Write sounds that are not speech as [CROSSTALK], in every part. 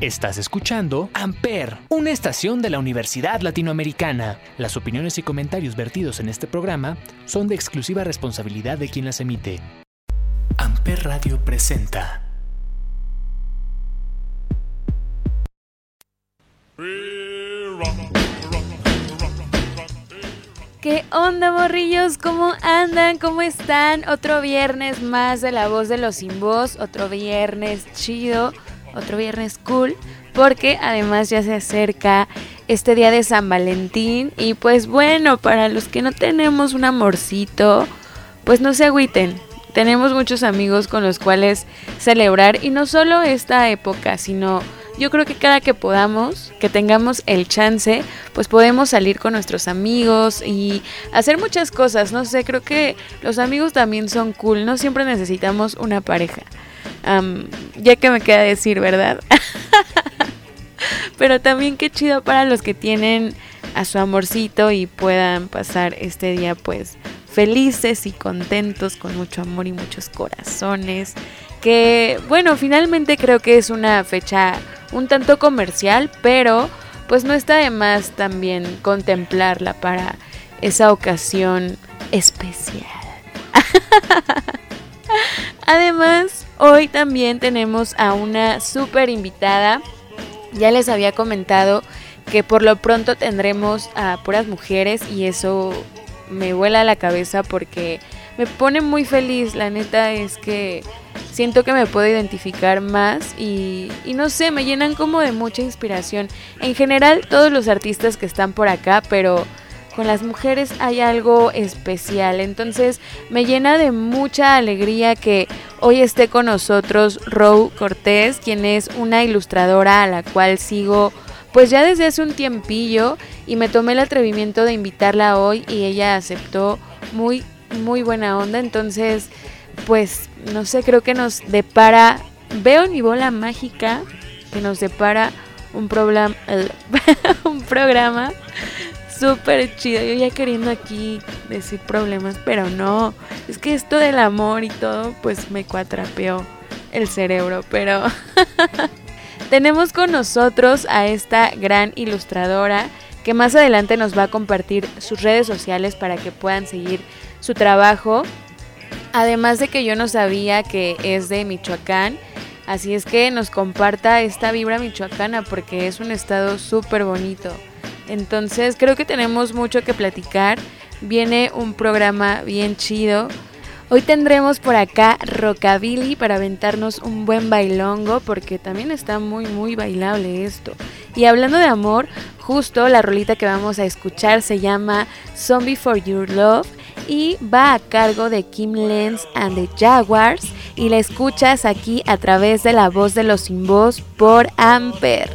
Estás escuchando Amper, una estación de la Universidad Latinoamericana. Las opiniones y comentarios vertidos en este programa son de exclusiva responsabilidad de quien las emite. Amper Radio presenta. ¿Qué onda, morrillos? ¿Cómo andan? ¿Cómo están? Otro viernes más de la voz de los sin voz, otro viernes chido otro viernes cool, porque además ya se acerca este día de San Valentín y pues bueno, para los que no tenemos un amorcito, pues no se agüiten. Tenemos muchos amigos con los cuales celebrar y no solo esta época, sino yo creo que cada que podamos, que tengamos el chance, pues podemos salir con nuestros amigos y hacer muchas cosas. No sé, creo que los amigos también son cool, no siempre necesitamos una pareja ya que me queda decir, ¿verdad? [LAUGHS] Pero también qué chido para los que tienen a su amorcito y puedan pasar este día pues felices y contentos con mucho amor y muchos corazones. Que bueno, finalmente creo que es una fecha un tanto comercial, pero pues no está de más también contemplarla para esa ocasión especial. [LAUGHS] Además, hoy también tenemos a una súper invitada. Ya les había comentado que por lo pronto tendremos a puras mujeres y eso me vuela la cabeza porque me pone muy feliz. La neta es que siento que me puedo identificar más y, y, no sé, me llenan como de mucha inspiración. En general todos los artistas que están por acá, pero con las mujeres hay algo especial. Entonces me llena de mucha alegría que hoy esté con nosotros Row Cortés, quien es una ilustradora a la cual sigo pues ya desde hace un tiempillo y me tomé el atrevimiento de invitarla hoy y ella aceptó muy muy buena onda. Entonces pues no sé, creo que nos depara, veo mi bola mágica que nos depara un, programa, [LAUGHS] un programa súper chido. Yo ya queriendo aquí decir problemas, pero no. Es que esto del amor y todo, pues me cuatrapeó el cerebro. Pero [LAUGHS] tenemos con nosotros a esta gran ilustradora que más adelante nos va a compartir sus redes sociales para que puedan seguir su trabajo. Además de que yo no sabía que es de Michoacán. Así es que nos comparta esta vibra michoacana porque es un estado súper bonito. Entonces creo que tenemos mucho que platicar. Viene un programa bien chido. Hoy tendremos por acá Rockabilly para aventarnos un buen bailongo porque también está muy muy bailable esto. Y hablando de amor, justo la rolita que vamos a escuchar se llama Zombie for Your Love y va a cargo de Kim Lenz and the Jaguars y la escuchas aquí a través de la voz de los sin voz por Amper.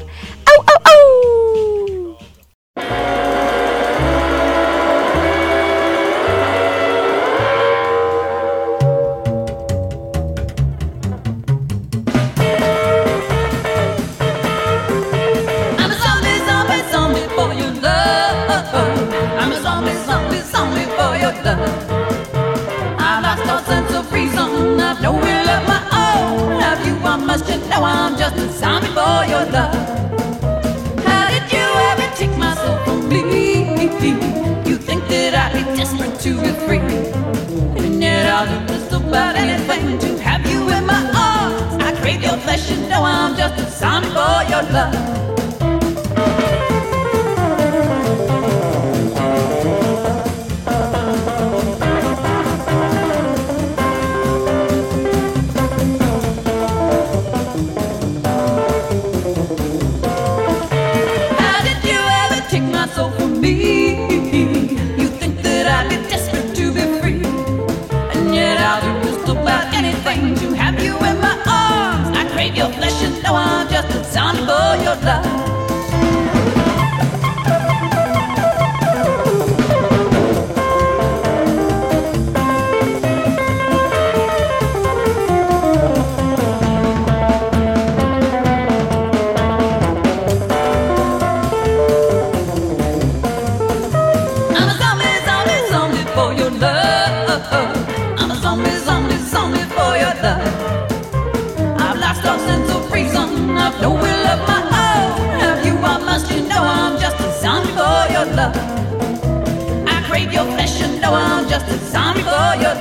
¡Au, au, au! I'm just a zombie for your love. Love.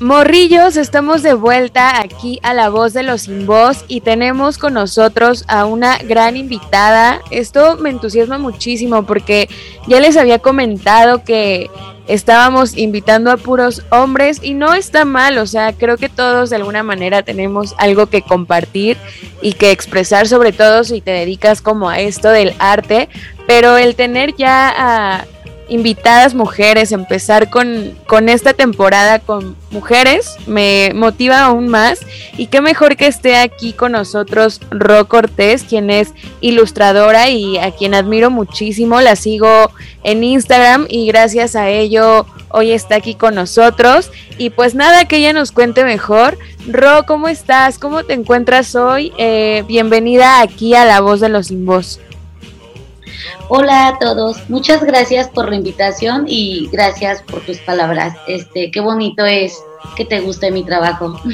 Morrillos, estamos de vuelta aquí a La Voz de los Sin Voz y tenemos con nosotros a una gran invitada. Esto me entusiasma muchísimo porque ya les había comentado que estábamos invitando a puros hombres y no está mal, o sea, creo que todos de alguna manera tenemos algo que compartir y que expresar, sobre todo si te dedicas como a esto del arte, pero el tener ya a invitadas mujeres, empezar con, con, esta temporada con mujeres, me motiva aún más. Y qué mejor que esté aquí con nosotros Ro Cortés, quien es ilustradora y a quien admiro muchísimo. La sigo en Instagram y gracias a ello hoy está aquí con nosotros. Y pues nada, que ella nos cuente mejor. Ro, ¿cómo estás? ¿Cómo te encuentras hoy? Eh, bienvenida aquí a La Voz de los Sin. Hola a todos, muchas gracias por la invitación y gracias por tus palabras. Este, qué bonito es que te guste mi trabajo. [LAUGHS]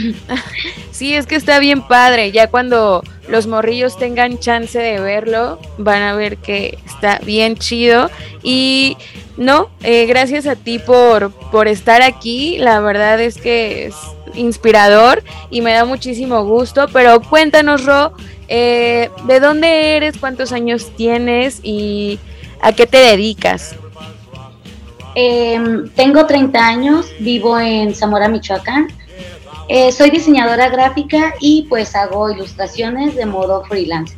Sí, es que está bien padre. Ya cuando los morrillos tengan chance de verlo, van a ver que está bien chido. Y no, eh, gracias a ti por, por estar aquí. La verdad es que inspirador y me da muchísimo gusto. Pero cuéntanos, Ro, eh, ¿De dónde eres? ¿Cuántos años tienes? ¿Y a qué te dedicas? Em, tengo 30 años, vivo en Zamora, Michoacán. Eh, soy diseñadora gráfica y pues hago ilustraciones de modo freelance.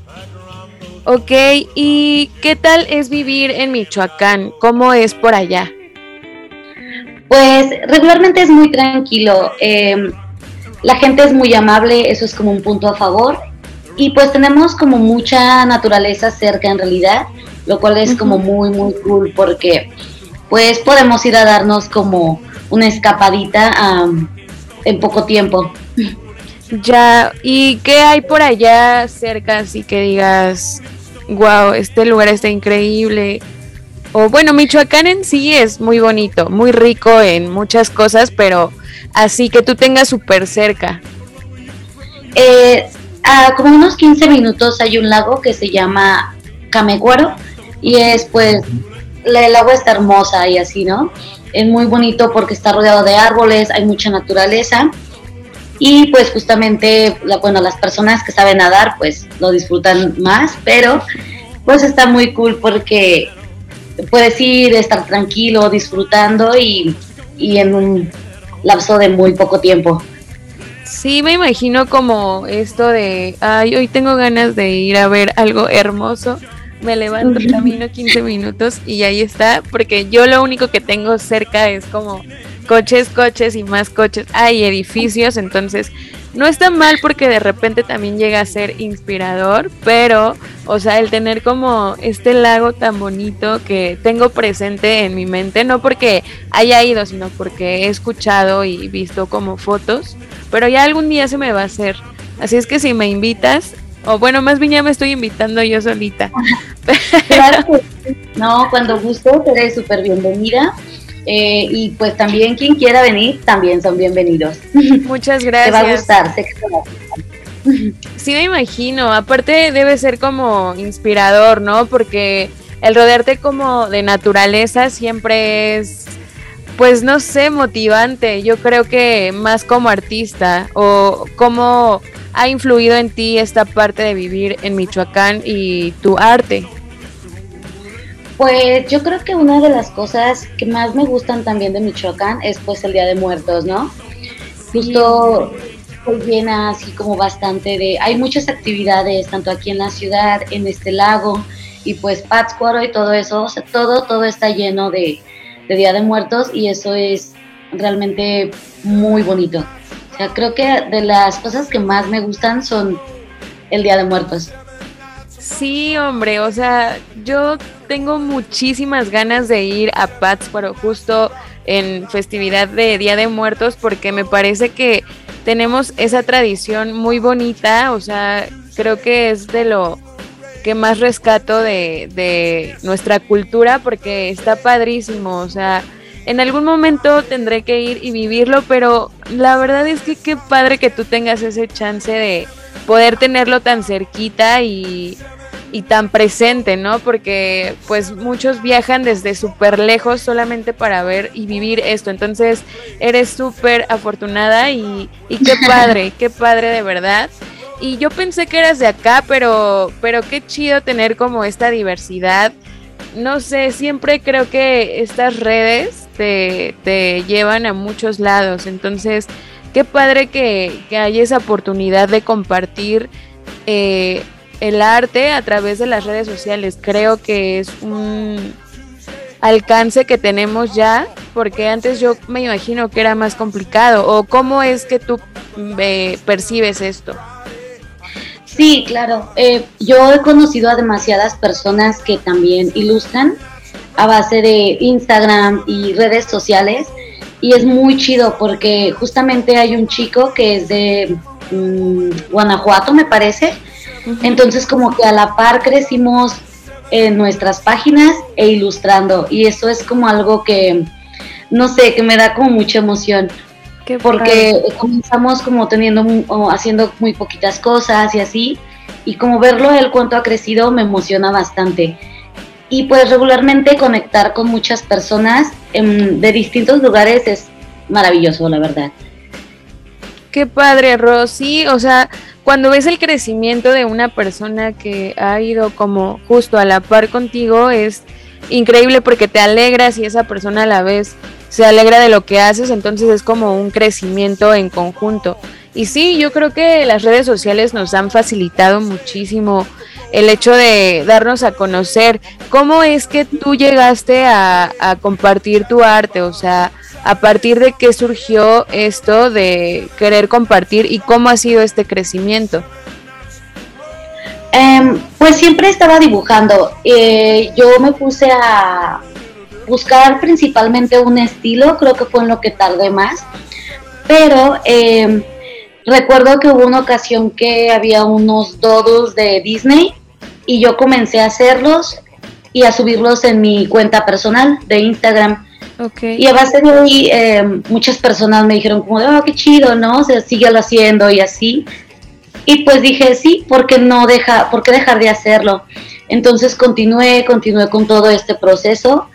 Ok, ¿y qué tal es vivir en Michoacán? ¿Cómo es por allá? Pues regularmente es muy tranquilo. Em, la gente es muy amable, eso es como un punto a favor. Y pues tenemos como mucha naturaleza cerca en realidad, lo cual es como muy, muy cool porque pues podemos ir a darnos como una escapadita en poco tiempo. Ya, ¿y qué hay por allá cerca así que digas, wow, este lugar está increíble? O bueno, Michoacán en sí es muy bonito, muy rico en muchas cosas, pero así que tú tengas súper cerca. Eh, a como unos 15 minutos hay un lago que se llama Cameguaro y es pues el agua está hermosa y así, ¿no? Es muy bonito porque está rodeado de árboles, hay mucha naturaleza y pues justamente, bueno, las personas que saben nadar pues lo disfrutan más, pero pues está muy cool porque puedes ir, estar tranquilo, disfrutando y, y en un lapso de muy poco tiempo. Sí, me imagino como esto de, ay, hoy tengo ganas de ir a ver algo hermoso. Me levanto, camino 15 minutos y ahí está, porque yo lo único que tengo cerca es como coches, coches y más coches. Hay edificios, entonces no está mal porque de repente también llega a ser inspirador, pero, o sea, el tener como este lago tan bonito que tengo presente en mi mente, no porque haya ido, sino porque he escuchado y visto como fotos, pero ya algún día se me va a hacer. Así es que si me invitas, o bueno, más bien ya me estoy invitando yo solita. [LAUGHS] Claro, no, cuando gusto, eres súper bienvenida. Eh, y pues también quien quiera venir, también son bienvenidos. [LAUGHS] Muchas gracias. Te va a gustar, sé que te va a gustar. [LAUGHS] Sí, me imagino. Aparte debe ser como inspirador, ¿no? Porque el rodearte como de naturaleza siempre es, pues no sé, motivante. Yo creo que más como artista o cómo ha influido en ti esta parte de vivir en Michoacán y tu arte. Pues yo creo que una de las cosas que más me gustan también de Michoacán es pues el Día de Muertos, ¿no? Justo hoy llena así como bastante de... Hay muchas actividades, tanto aquí en la ciudad, en este lago, y pues Pátzcuaro y todo eso, o sea, todo, todo está lleno de, de Día de Muertos y eso es realmente muy bonito. O sea, creo que de las cosas que más me gustan son el Día de Muertos. Sí, hombre, o sea, yo tengo muchísimas ganas de ir a Pátzcuaro justo en festividad de Día de Muertos porque me parece que tenemos esa tradición muy bonita, o sea, creo que es de lo que más rescato de, de nuestra cultura porque está padrísimo, o sea, en algún momento tendré que ir y vivirlo, pero la verdad es que qué padre que tú tengas ese chance de poder tenerlo tan cerquita y, y tan presente, ¿no? Porque pues muchos viajan desde súper lejos solamente para ver y vivir esto. Entonces eres súper afortunada y, y qué [LAUGHS] padre, qué padre de verdad. Y yo pensé que eras de acá, pero, pero qué chido tener como esta diversidad. No sé, siempre creo que estas redes te, te llevan a muchos lados. Entonces, qué padre que, que hay esa oportunidad de compartir eh, el arte a través de las redes sociales. Creo que es un alcance que tenemos ya, porque antes yo me imagino que era más complicado. ¿O cómo es que tú eh, percibes esto? Sí, claro. Eh, yo he conocido a demasiadas personas que también ilustran a base de Instagram y redes sociales y es muy chido porque justamente hay un chico que es de mm, Guanajuato, me parece. Entonces como que a la par crecimos en nuestras páginas e ilustrando y eso es como algo que, no sé, que me da como mucha emoción porque comenzamos como teniendo, haciendo muy poquitas cosas y así, y como verlo él cuánto ha crecido me emociona bastante. Y pues regularmente conectar con muchas personas de distintos lugares es maravilloso, la verdad. Qué padre, Rosy. O sea, cuando ves el crecimiento de una persona que ha ido como justo a la par contigo, es increíble porque te alegras y esa persona a la vez se alegra de lo que haces, entonces es como un crecimiento en conjunto. Y sí, yo creo que las redes sociales nos han facilitado muchísimo el hecho de darnos a conocer. ¿Cómo es que tú llegaste a, compartir tu arte? O sea, a partir de qué surgió esto de querer compartir y cómo ha sido este crecimiento. Em, pues siempre estaba dibujando. Eh, yo me puse a, buscar principalmente un estilo, creo que fue en lo que tardé más, pero em, recuerdo que hubo una ocasión que había unos dodos de Disney y yo comencé a hacerlos y a subirlos en mi cuenta personal de Instagram. Y a base de ahí em, muchas personas me dijeron como oh, qué chido, ¿no? O sea, síguelo haciendo y así. Y pues dije, sí, ¿por qué no deja, por qué dejar de hacerlo? Entonces continué, continué con todo este proceso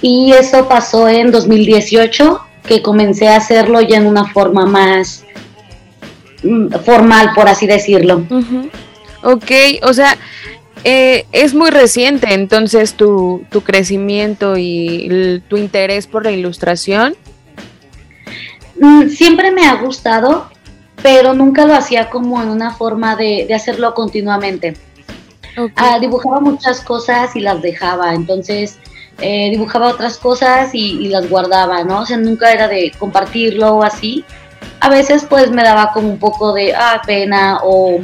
y eso pasó en 2018, que comencé a hacerlo ya en una forma más formal, por así decirlo. Ok, o sea, eh, es muy reciente entonces tu, tu crecimiento y tu interés por la ilustración. Mm, siempre me ha gustado, pero nunca lo hacía como en una forma de, hacerlo continuamente. Ah, dibujaba muchas cosas y las dejaba, entonces eh, dibujaba otras cosas y, las guardaba, ¿no? O sea, nunca era de compartirlo o así. A veces pues me daba como un poco de ah, pena o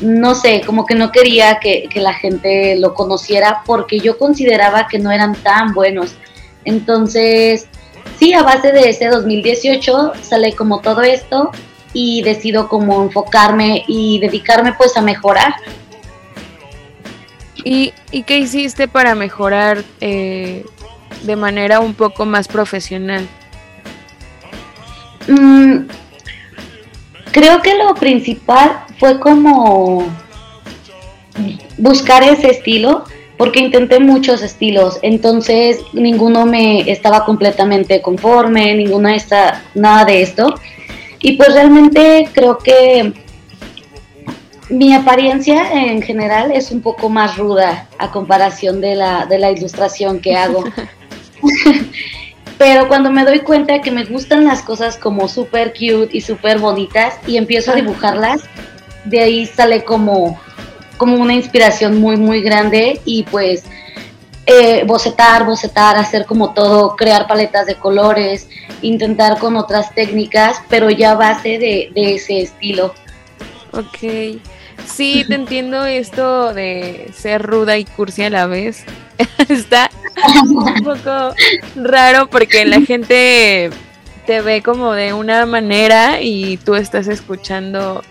no sé, como que no quería que, la gente lo conociera porque yo consideraba que no eran tan buenos. Entonces, sí, a base de ese 2018 sale como todo esto y decido como enfocarme y dedicarme pues a mejorar ¿Y, qué hiciste para mejorar eh, de manera un poco más profesional? Mm, creo que lo principal fue como buscar ese estilo, porque intenté muchos estilos, entonces ninguno me estaba completamente conforme, ninguna está nada de esto. Y pues realmente creo que mi apariencia en general es un poco más ruda a comparación de la, de la ilustración que hago. [LAUGHS] Pero cuando me doy cuenta que me gustan las cosas como súper cute y súper bonitas y empiezo a dibujarlas, de ahí sale como, como una inspiración muy, muy grande y pues eh, bocetar, bocetar, hacer como todo, crear paletas de colores, intentar con otras técnicas, pero ya a base de, de ese estilo. Ok. Sí, te [LAUGHS] entiendo esto de ser ruda y cursi a la vez. [LAUGHS] Está un poco raro porque la gente te ve como de una manera y tú estás escuchando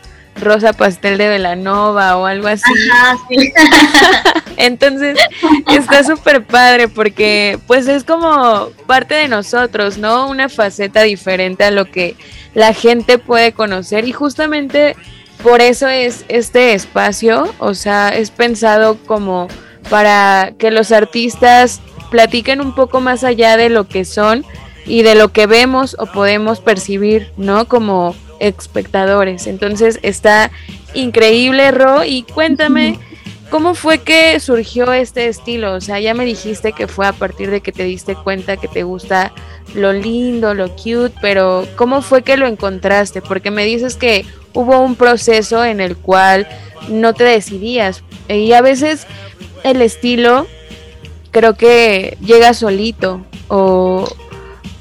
Rosa Pastel de Velanova o algo así. [LAUGHS] Entonces, está súper padre porque pues es como parte de nosotros, ¿no? Una faceta diferente a lo que la gente puede conocer y justamente por eso es este espacio, o sea, es pensado como para que los artistas platiquen un poco más allá de lo que son y de lo que vemos o podemos percibir, ¿no? Como espectadores. Entonces está increíble, Ro, y cuéntame. ¿Cómo fue que surgió este estilo? O sea, ya me dijiste que fue a partir de que te diste cuenta que te gusta lo lindo, lo cute, pero ¿cómo fue que lo encontraste? Porque me dices que hubo un proceso en el cual no te decidías y a veces el estilo creo que llega solito o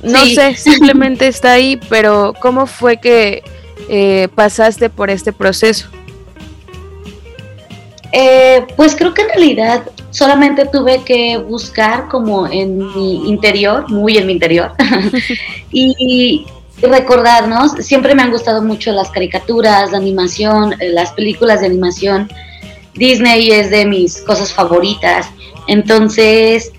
no sé, [LAUGHS] simplemente está ahí, pero ¿cómo fue que eh, pasaste por este proceso? Eh, pues creo que en realidad solamente tuve que buscar como en mi interior, muy en mi interior, [LAUGHS] y, recordarnos, siempre me han gustado mucho las caricaturas, la animación, eh, las películas de animación. Disney es de mis cosas favoritas. Entonces,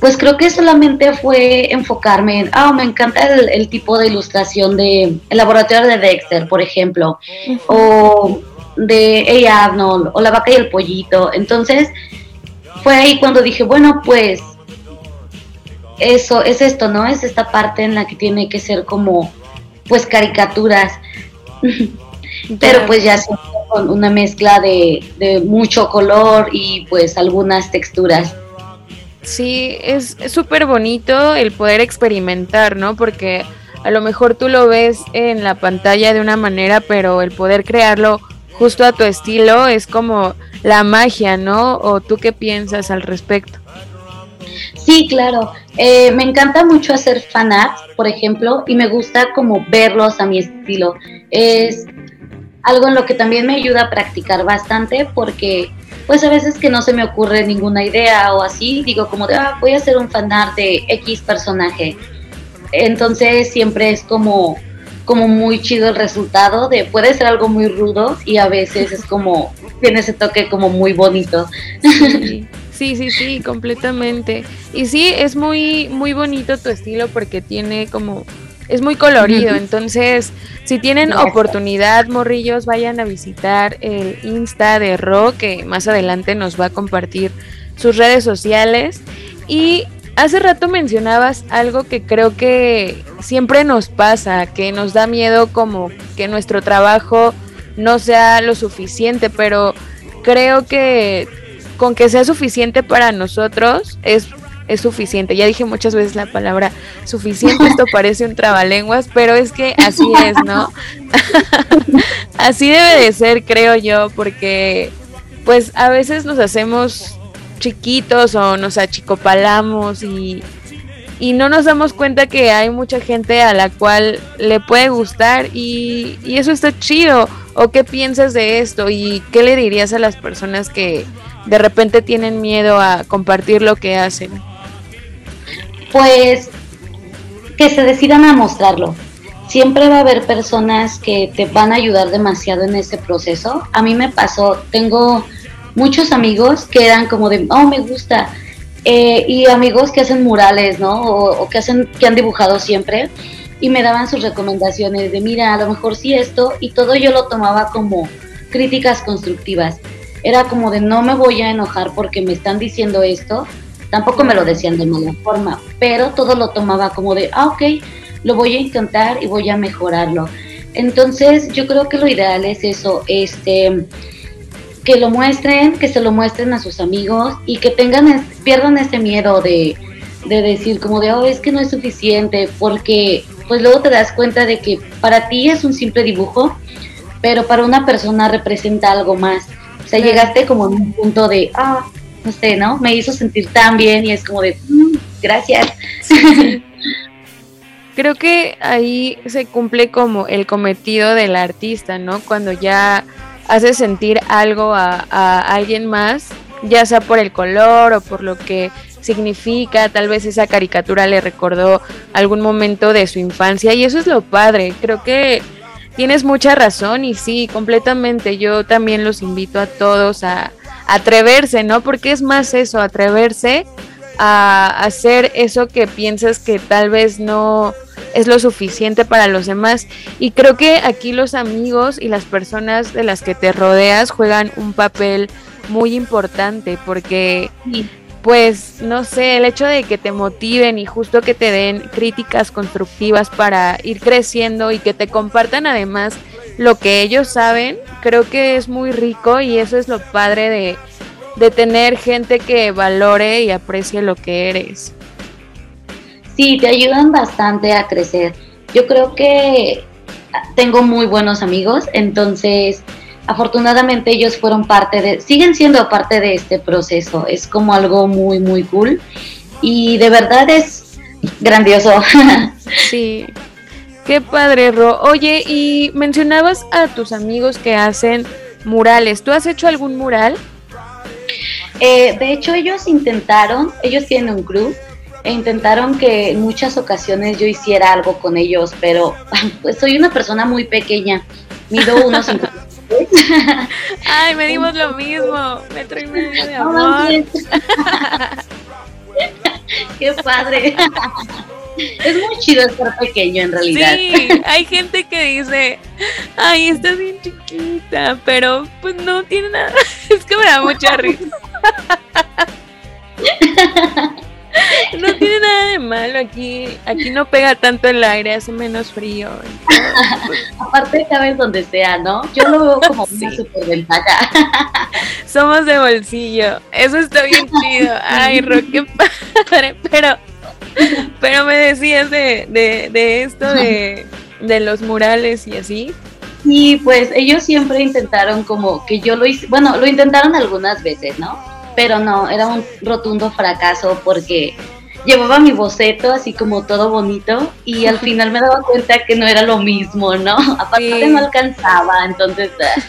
pues creo que solamente fue enfocarme en, ah, me encanta el, tipo de ilustración de el laboratorio de Dexter, por ejemplo, o de Hey Arnold, o La vaca y el pollito. Entonces, fue ahí cuando dije, bueno, pues eso es esto, ¿no? Es esta parte en la que tiene que ser como, pues, caricaturas. [LAUGHS] Pero pues ya con una mezcla de, de mucho color y pues algunas texturas. Sí, es súper bonito el poder experimentar, ¿no? Porque a lo mejor tú lo ves en la pantalla de una manera, pero el poder crearlo justo a tu estilo es como la magia, ¿no? ¿O tú qué piensas al respecto? Sí, claro. Eh, me encanta mucho hacer fanarts, por ejemplo, y me gusta como verlos a mi estilo. Es algo en lo que también me ayuda a practicar bastante porque pues a veces que no se me ocurre ninguna idea o así, digo como de, ah, voy a hacer un fanart de X personaje. Entonces siempre es como, como muy chido el resultado de, puede ser algo muy rudo y a veces es como, [LAUGHS] tiene ese toque como muy bonito. [LAUGHS] Sí. Sí, sí, completamente. Y sí, es muy, muy bonito tu estilo porque tiene como es muy colorido, entonces si tienen oportunidad, morrillos, vayan a visitar el Insta de Ro, que más adelante nos va a compartir sus redes sociales. Y hace rato mencionabas algo que creo que siempre nos pasa, que nos da miedo como que nuestro trabajo no sea lo suficiente, pero creo que con que sea suficiente para nosotros es es suficiente. Ya dije muchas veces la palabra suficiente, esto [LAUGHS] parece un trabalenguas, pero es que así es, ¿no? [LAUGHS] así debe de ser, creo yo, porque pues a veces nos hacemos chiquitos o nos achicopalamos y, y no nos damos cuenta que hay mucha gente a la cual le puede gustar y, y eso está chido. ¿O qué piensas de esto? ¿Y qué le dirías a las personas que de repente tienen miedo a compartir lo que hacen? Pues que se decidan a mostrarlo. Siempre va a haber personas que te van a ayudar demasiado en ese proceso. A mí me pasó, tengo muchos amigos que eran como de, oh, me gusta. Eh, y amigos que hacen murales, ¿no? O, que, hacen, que han dibujado siempre. Y me daban sus recomendaciones de, mira, a lo mejor sí esto. Y todo yo lo tomaba como críticas constructivas. Era como de, no me voy a enojar porque me están diciendo esto Tampoco me lo decían de mala forma, pero todo lo tomaba como de, ah, ok, lo voy a intentar y voy a mejorarlo. Entonces, yo creo que lo ideal es eso, este, que lo muestren, que se lo muestren a sus amigos y que tengan, pierdan ese miedo de, de decir como de, oh, es que no es suficiente, porque pues luego te das cuenta de que para ti es un simple dibujo, pero para una persona representa algo más. O sea, llegaste como en un punto de, ah, no ¿no? Me hizo sentir tan bien y es como de, mm, gracias. [LAUGHS] Creo que ahí se cumple como el cometido del artista, ¿no? Cuando ya hace sentir algo a, a alguien más, ya sea por el color o por lo que significa, tal vez esa caricatura le recordó algún momento de su infancia y eso es lo padre, creo que tienes mucha razón y sí, completamente, yo también los invito a todos a, atreverse, ¿no? Porque es más eso, atreverse a hacer eso que piensas que tal vez no es lo suficiente para los demás. Y creo que aquí los amigos y las personas de las que te rodeas juegan un papel muy importante porque pues no sé, el hecho de que te motiven y justo que te den críticas constructivas para ir creciendo y que te compartan además lo que ellos saben, creo que es muy rico y eso es lo padre de, de tener gente que valore y aprecie lo que eres. Sí, te ayudan bastante a crecer. Yo creo que tengo muy buenos amigos, entonces afortunadamente ellos fueron parte de, siguen siendo parte de este proceso. Es como algo muy, muy cool y de verdad es grandioso. [LAUGHS] Sí, qué padre, Ro. Oye, y mencionabas a tus amigos que hacen murales. ¿Tú has hecho algún mural? Eh, de hecho, ellos intentaron, ellos tienen un crew, e intentaron que en muchas ocasiones yo hiciera algo con ellos, pero [LAUGHS] pues soy una persona muy pequeña, mido [LAUGHS] unos Ay, me dimos lo mismo, metro y medio de amor. [LAUGHS] Qué padre. Es muy chido estar pequeño en realidad. Sí, hay gente que dice, ay, estás bien chiquita, pero pues no tiene nada. [LAUGHS] Es que me da mucha risa. [LAUGHS] No tiene nada de malo aquí. Aquí no pega tanto el aire, hace menos frío. Aparte, cabes donde sea, ¿no? Yo lo veo como [LAUGHS] una superventaja. Somos de bolsillo. Eso está bien chido. Ay, Ro, qué padre. Pero, [LAUGHS] pero me decías de, de, de esto de, de los murales y así. Y pues ellos siempre intentaron como que yo lo hice, bueno, lo intentaron algunas veces, ¿no? pero no, era un rotundo fracaso porque llevaba mi boceto así como todo bonito y al [LAUGHS] final me daba cuenta que no era lo mismo, ¿no? Aparte no alcanzaba, entonces ah,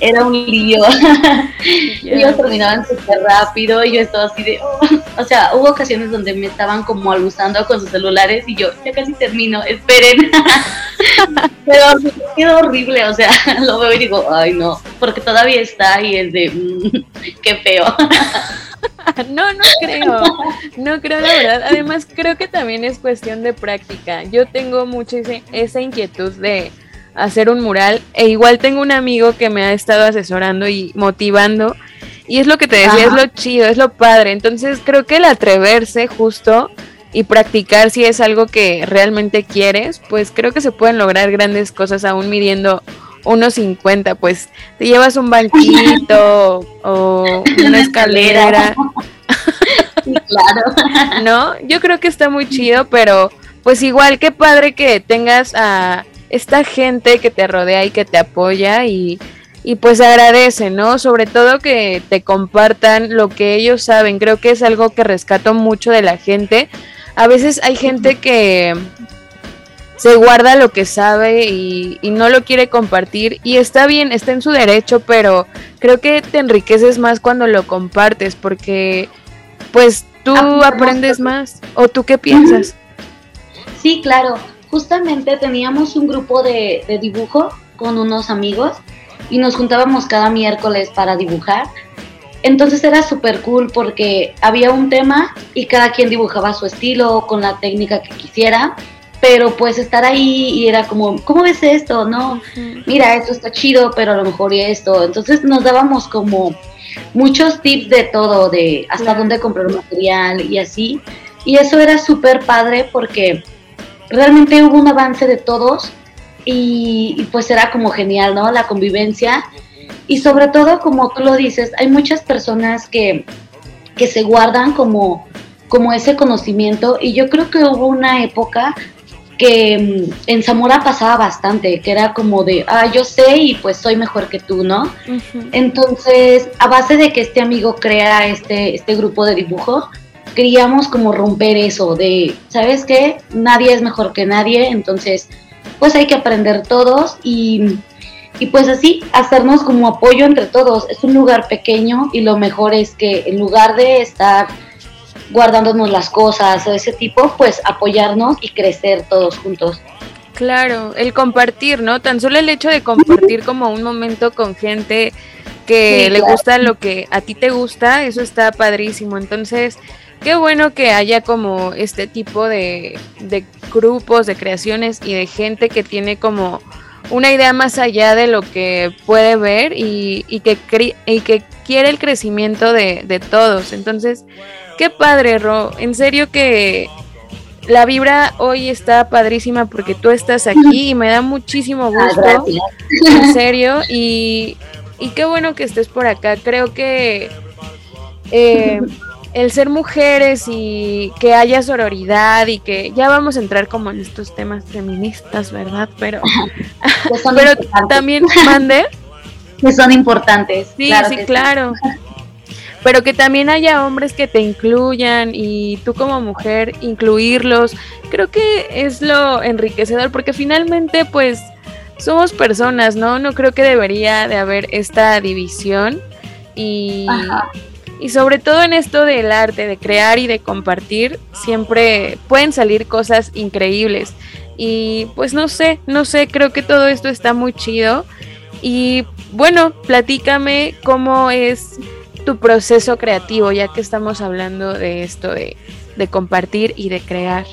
era un lío. [LAUGHS] Ellos terminaban súper rápido y yo estaba así de, oh". o sea, hubo ocasiones donde me estaban como alusando con sus celulares y yo, ya casi termino, esperen. [LAUGHS] Pero me quedó horrible, o sea, [LAUGHS] lo veo y digo, ay no, porque todavía está y es de, mm, qué feo. no, no creo, no creo la verdad. Además, creo que también es cuestión de práctica. Yo tengo mucho esa inquietud de hacer un mural e igual tengo un amigo que me ha estado asesorando y motivando. Y es lo que te decía, es lo chido, es lo padre. Entonces creo que el atreverse justo y practicar si es algo que realmente quieres, pues creo que se pueden lograr grandes cosas aún midiendo unos 50, pues te llevas un banquito [LAUGHS] o una escalera. [LAUGHS] claro. ¿No? Yo creo que está muy chido, pero pues igual qué padre que tengas a esta gente que te rodea y que te apoya y, y pues agradece, ¿no? Sobre todo que te compartan lo que ellos saben. Creo que es algo que rescato mucho de la gente. A veces hay gente que se guarda lo que sabe y, no lo quiere compartir y está bien, está en su derecho, pero creo que te enriqueces más cuando lo compartes porque pues tú aprendes más o tú qué piensas. Sí, claro, justamente teníamos un grupo de, de dibujo con unos amigos y nos juntábamos cada miércoles para dibujar. Entonces era súper cool porque había un tema y cada quien dibujaba su estilo con la técnica que quisiera pero pues estar ahí y era como, ¿cómo ves esto? No, mira, esto está chido, pero a lo mejor y esto. Entonces nos dábamos como muchos tips de todo, de hasta dónde comprar material y así. Y eso era súper padre porque realmente hubo un avance de todos y, y, pues era como genial, ¿no? La convivencia. Y sobre todo, como tú lo dices, hay muchas personas que, que se guardan como, como ese conocimiento y yo creo que hubo una época que mm, en Zamora pasaba bastante, que era como de, ah, yo sé y pues soy mejor que tú, ¿no? Entonces, a base de que este amigo crea este, este grupo de dibujo, queríamos como romper eso de, ¿sabes qué? Nadie es mejor que nadie, entonces, pues hay que aprender todos y, y pues así, hacernos como apoyo entre todos. Es un lugar pequeño y lo mejor es que en lugar de estar guardándonos las cosas o ese tipo, pues apoyarnos y crecer todos juntos. Claro, el compartir, ¿no? Tan solo el hecho de compartir como un momento con gente que le gusta lo que a ti te gusta, eso está padrísimo. Entonces, qué bueno que haya como este tipo de, de grupos, de creaciones y de gente que tiene como una idea más allá de lo que puede ver y, y que, y que quiere el crecimiento de, de todos. Entonces, qué padre, Ro. En serio que la vibra hoy está padrísima porque tú estás aquí y me da muchísimo ah, gusto. en [LAUGHS] serio. Y, y, qué bueno que estés por acá. Creo que eh, el ser mujeres y que haya sororidad y que ya vamos a entrar como en estos temas feministas, ¿verdad? Pero, [LAUGHS] pero también mande. Que son importantes. Sí, sí, claro. Pero que también haya hombres que te incluyan y tú como mujer incluirlos, creo que es lo enriquecedor porque finalmente pues somos personas, ¿no? No creo que debería de haber esta división y, y sobre todo en esto del arte, de crear y de compartir, siempre pueden salir cosas increíbles. Y pues no sé, no sé, creo que todo esto está muy chido. Y bueno, platícame cómo es tu proceso creativo, ya que estamos hablando de esto de, compartir y de crear.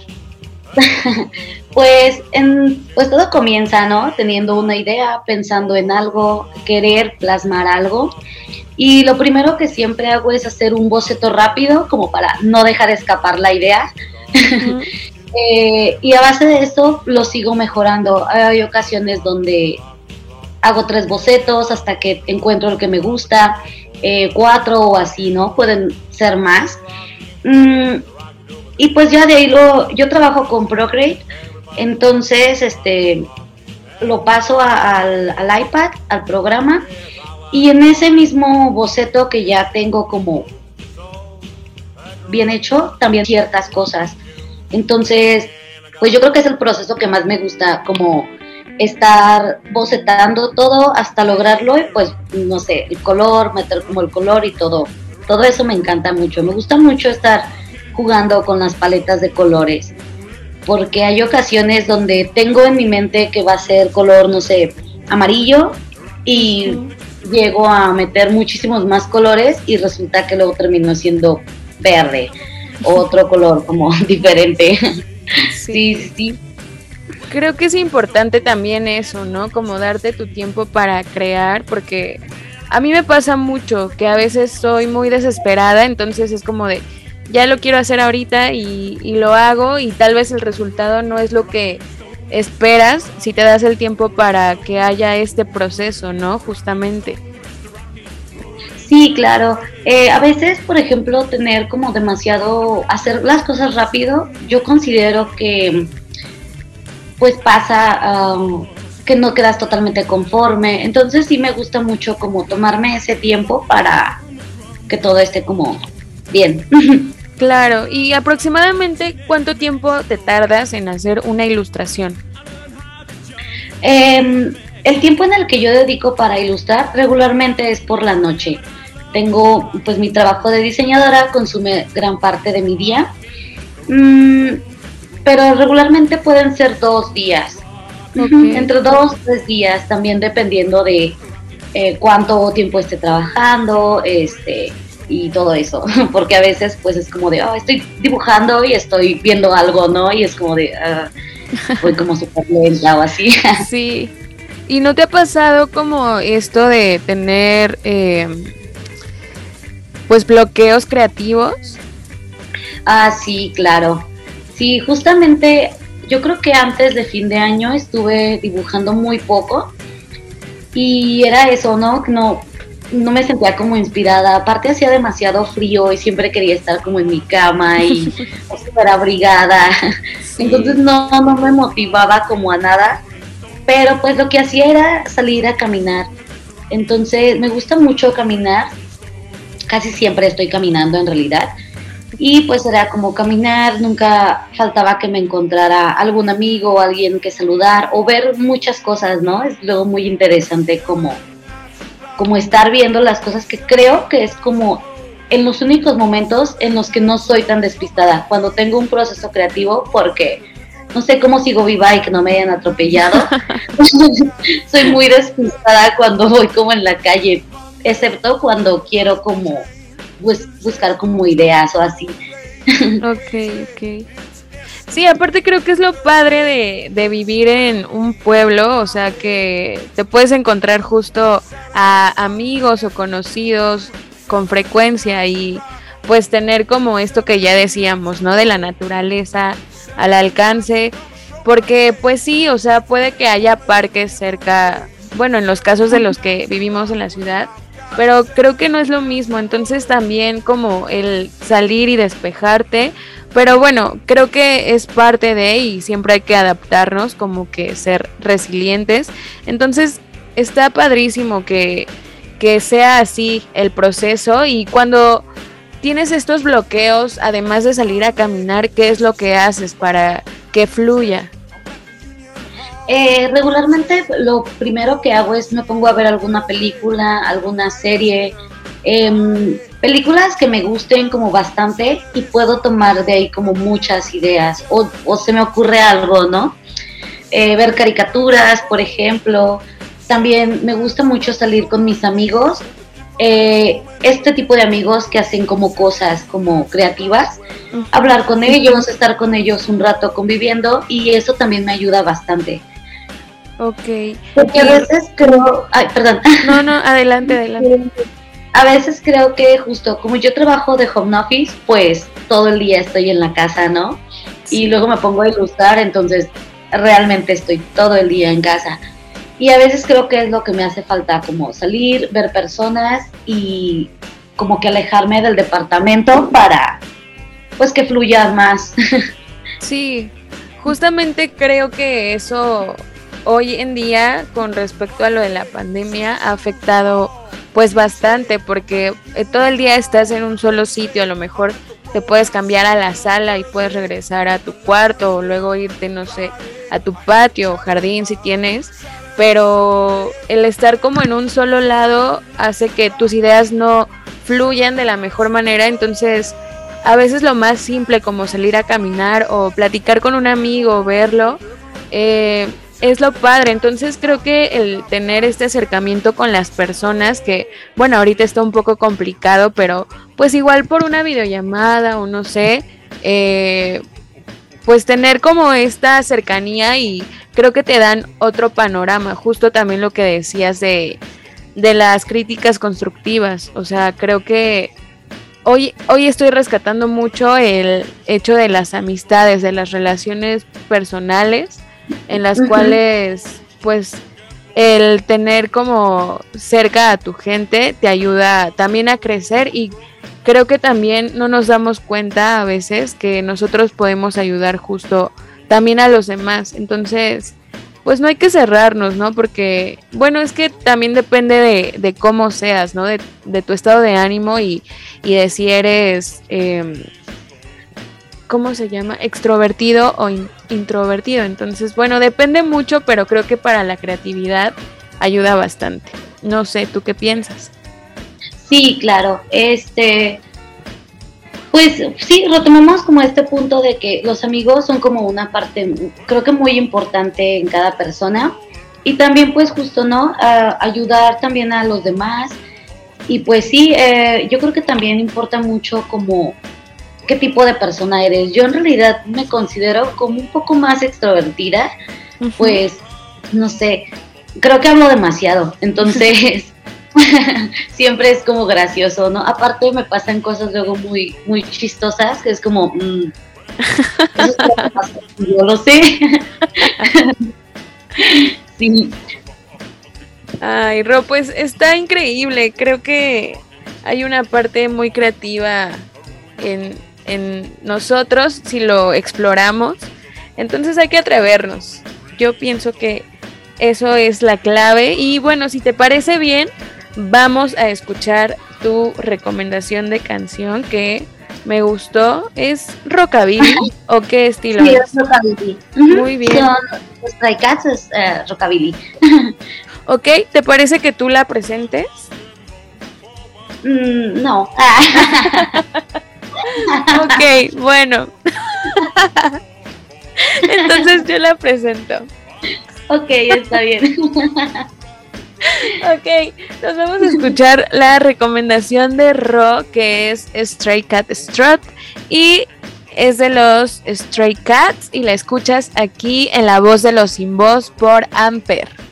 [LAUGHS] pues, en, pues todo comienza, ¿no? Teniendo una idea, pensando en algo, querer plasmar algo. Y lo primero que siempre hago es hacer un boceto rápido, como para no dejar escapar la idea. [LAUGHS] Eh, y a base de eso lo sigo mejorando. Hay ocasiones donde hago tres bocetos hasta que encuentro lo que me gusta, eh, cuatro o así, ¿no? Pueden ser más. Mm, y pues ya de ahí lo, yo trabajo con Procreate, entonces este lo paso al, al iPad, al programa, y en ese mismo boceto que ya tengo como bien hecho, también ciertas cosas. Entonces, pues yo creo que es el proceso que más me gusta, como estar bocetando todo hasta lograrlo y pues, no sé, el color, meter como el color y todo. Todo eso me encanta mucho. Me gusta mucho estar jugando con las paletas de colores, porque hay ocasiones donde tengo en mi mente que va a ser color, no sé, amarillo y llego a meter muchísimos más colores y resulta que luego terminó siendo verde, otro color como [LAUGHS] diferente. Sí. sí, sí. Creo que es importante también eso, ¿no? Como darte tu tiempo para crear, porque a mí me pasa mucho que a veces soy muy desesperada, entonces es como de, ya lo quiero hacer ahorita y, lo hago y tal vez el resultado no es lo que esperas si te das el tiempo para que haya este proceso, ¿no? Justamente. Sí, claro. Eh, a veces, por ejemplo, tener como demasiado, hacer las cosas rápido, yo considero que pues pasa um, que no quedas totalmente conforme. Entonces sí me gusta mucho como tomarme ese tiempo para que todo esté como bien. [LAUGHS] Claro, y aproximadamente cuánto tiempo te tardas en hacer una ilustración? Em, el tiempo en el que yo dedico para ilustrar regularmente es por la noche. Tengo, pues mi trabajo de diseñadora consume gran parte de mi día, mm, pero regularmente pueden ser dos días, entre dos o tres días, también dependiendo de eh, cuánto tiempo esté trabajando, este, y todo eso, [LAUGHS] porque a veces pues es como de, oh, estoy dibujando y estoy viendo algo, ¿no? Y es como de, [LAUGHS] uh, voy como súper lenta o así. [LAUGHS] Sí. ¿Y no te ha pasado como esto de tener em, pues bloqueos creativos? Ah, sí, claro. Sí, justamente yo creo que antes de fin de año estuve dibujando muy poco y era eso, ¿no? No, no me sentía como inspirada. Aparte hacía demasiado frío y siempre quería estar como en mi cama y [LAUGHS] súper abrigada. Entonces no, no me motivaba como a nada. Pero pues lo que hacía era salir a caminar. Entonces me gusta mucho caminar. Casi siempre estoy caminando en realidad. Y pues era como caminar, nunca faltaba que me encontrara algún amigo o alguien que saludar o ver muchas cosas, ¿no? Es luego muy interesante como como estar viendo las cosas que creo que es como en los únicos momentos en los que no soy tan despistada, cuando tengo un proceso creativo, porque no sé cómo sigo viva y que no me hayan atropellado. [LAUGHS] [LAUGHS] soy muy despistada cuando voy como en la calle. excepto cuando quiero como buscar como ideas o así. Ok, ok. Sí, aparte creo que es lo padre de, de, vivir en un pueblo, o sea que te puedes encontrar justo a amigos o conocidos con frecuencia y pues tener como esto que ya decíamos, ¿no? De la naturaleza al alcance, porque pues sí, o sea, puede que haya parques cerca, bueno, en los casos de los que vivimos en la ciudad, pero creo que no es lo mismo, entonces también como el salir y despejarte, pero bueno, creo que es parte de y siempre hay que adaptarnos, como que ser resilientes, entonces está padrísimo que, que sea así el proceso y cuando tienes estos bloqueos, además de salir a caminar, ¿qué es lo que haces para que fluya? Eh, regularmente lo primero que hago es me pongo a ver alguna película, alguna serie, em, películas que me gusten como bastante y puedo tomar de ahí como muchas ideas o, se me ocurre algo, ¿no? Eh, ver caricaturas, por ejemplo. También me gusta mucho salir con mis amigos eh, este tipo de amigos que hacen como cosas como creativas, hablar con ellos, estar con ellos un rato conviviendo y eso también me ayuda bastante. Ok. Porque a veces creo, ay, perdón. No, no, adelante, adelante. [LAUGHS] A veces creo que justo como yo trabajo de home office, pues todo el día estoy en la casa, ¿no? Y luego me pongo a ilustrar, entonces realmente estoy todo el día en casa. Y a veces creo que es lo que me hace falta, como salir, ver personas y como que alejarme del departamento para, pues que fluya más. [LAUGHS] Sí, justamente creo que eso hoy en día con respecto a lo de la pandemia ha afectado pues bastante porque eh, todo el día estás en un solo sitio, a lo mejor te puedes cambiar a la sala y puedes regresar a tu cuarto o luego irte, no sé, a tu patio o jardín si tienes, pero el estar como en un solo lado hace que tus ideas no fluyan de la mejor manera, entonces a veces lo más simple como salir a caminar o platicar con un amigo, verlo, eh, es lo padre. Entonces creo que el tener este acercamiento con las personas, que bueno, ahorita está un poco complicado, pero pues igual por una videollamada o no sé, eh, pues tener como esta cercanía y creo que te dan otro panorama, justo también lo que decías de, de las críticas constructivas, o sea, creo que hoy, hoy estoy rescatando mucho el hecho de las amistades, de las relaciones personales, en las cuales pues el tener como cerca a tu gente te ayuda también a crecer y creo que también no nos damos cuenta a veces que nosotros podemos ayudar justo también a los demás. Entonces, pues no hay que cerrarnos, ¿no? Porque, bueno, es que también depende de, cómo seas, ¿no? De, tu estado de ánimo y, de si eres, em, ¿cómo se llama? Extrovertido o introvertido. Entonces, bueno, depende mucho, pero creo que para la creatividad ayuda bastante. No sé, ¿tú qué piensas? Sí, claro. Este, pues sí, retomamos como este punto de que los amigos son como una parte, creo que muy importante en cada persona. Y también pues justo, ¿no? ayudar también a los demás. Y pues sí, eh, yo creo que también importa mucho como qué tipo de persona eres. Yo en realidad me considero como un poco más extrovertida, pues no sé, creo que hablo demasiado, entonces [LAUGHS] siempre es como gracioso, ¿no? Aparte me pasan cosas luego muy, muy chistosas, que es como, mm, [LAUGHS] yo lo sé. [LAUGHS] sí. Ay, Ro, pues está increíble. Creo que hay una parte muy creativa en, en nosotros si lo exploramos. Entonces hay que atrevernos. Yo pienso que eso es la clave. Y bueno, si te parece bien, vamos a escuchar tu recomendación de canción que me gustó. ¿Es rockabilly [LAUGHS] o qué estilo? Sí, es rockabilly. Muy bien. Stray Cats es eh, rockabilly. [LAUGHS] ok, ¿te parece que tú la presentes? Mm, no. [LAUGHS] ok, bueno. Entonces yo la presento. Ok, está bien. ok, nos vamos a escuchar la recomendación de Ro, que es Stray Cat Strut. Y es de los Stray Cats. Y la escuchas aquí en la voz de los sin voz por Amper.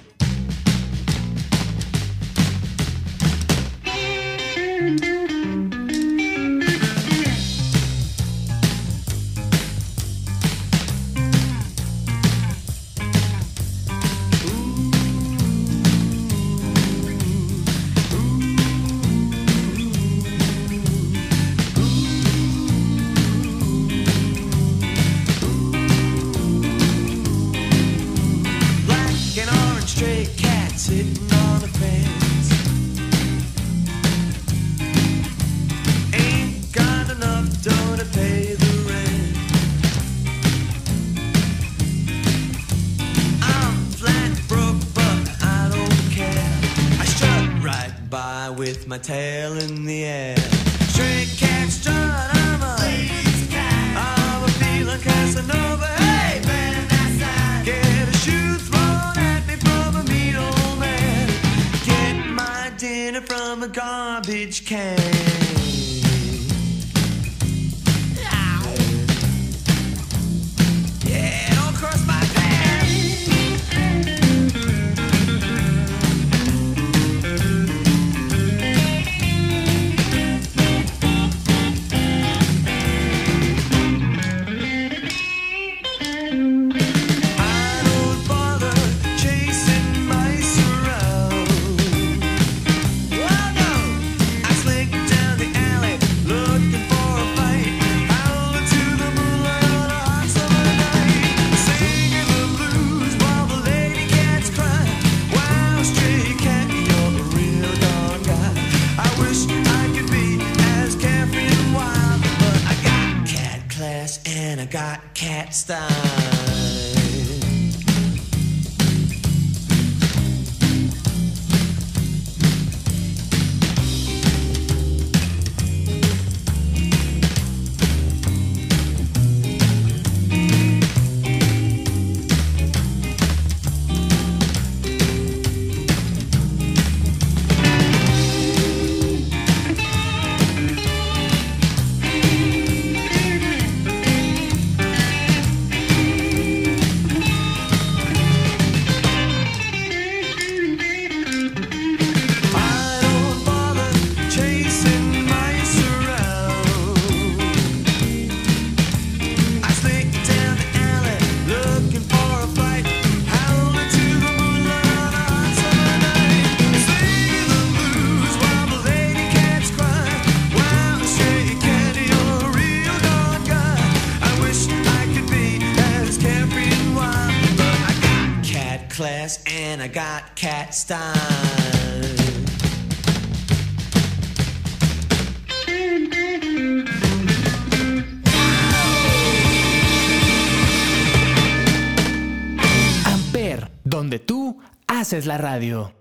Amper, donde tú haces la radio.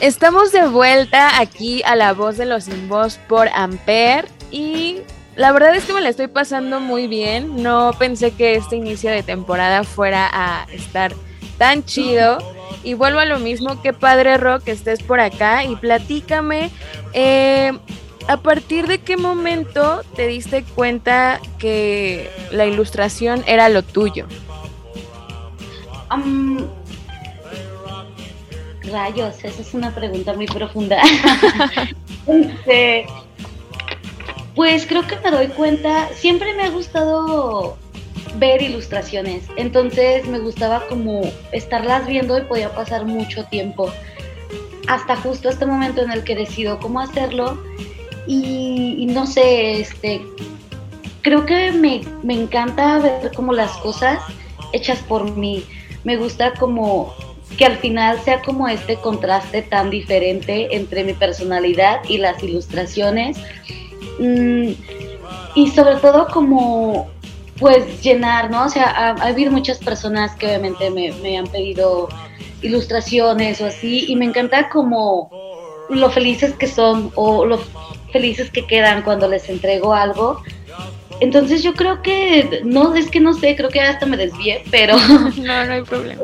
Estamos de vuelta aquí a la voz de los sin voz por Amper y la verdad es que me la estoy pasando muy bien. No pensé que este inicio de temporada fuera a estar tan chido. Y vuelvo a lo mismo, qué padre Rock que estés por acá y platícame, eh, ¿a partir de qué momento te diste cuenta que la ilustración era lo tuyo? rayos, esa es una pregunta muy profunda. [LAUGHS] Este, pues creo que me doy cuenta, siempre me ha gustado ver ilustraciones. Entonces me gustaba como estarlas viendo y podía pasar mucho tiempo. Hasta justo este momento en el que decido cómo hacerlo. Y, no sé, este, creo que me, me encanta ver como las cosas hechas por mí. Me gusta como que al final sea como este contraste tan diferente entre mi personalidad y las ilustraciones. Mm, y sobre todo como pues llenar, ¿no? O sea, ha, habido muchas personas que obviamente me, han pedido ilustraciones o así y me encanta como lo felices que son o lo felices que quedan cuando les entrego algo. Entonces yo creo que, no, es que no sé, creo que hasta me desvié, pero... [LAUGHS] no, [LAUGHS] no hay problema.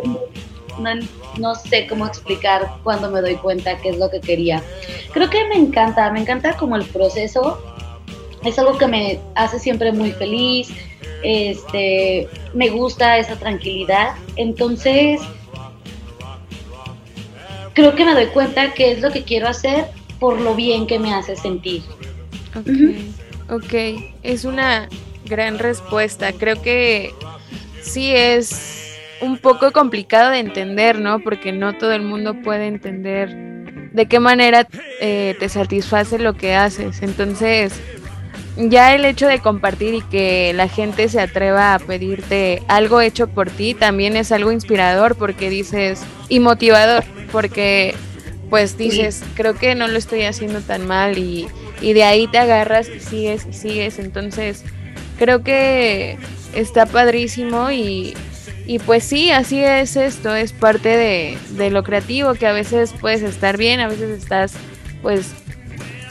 no sé cómo explicar cuando me doy cuenta qué es lo que quería. Creo que me encanta, me encanta como el proceso. Es algo que me hace siempre muy feliz. Este, me gusta esa tranquilidad. Entonces, creo que me doy cuenta que es lo que quiero hacer por lo bien que me hace sentir. Ok, es una gran respuesta. Creo que sí es un poco complicado de entender, ¿no? Porque no todo el mundo puede entender de qué manera eh, te satisface lo que haces. Entonces, ya el hecho de compartir y que la gente se atreva a pedirte algo hecho por ti también es algo inspirador porque dices y motivador porque pues dices creo que no lo estoy haciendo tan mal y, y de ahí te agarras y sigues y sigues. Entonces creo que está padrísimo y, y pues sí, así es esto, es parte de, de lo creativo que a veces puedes estar bien, a veces estás pues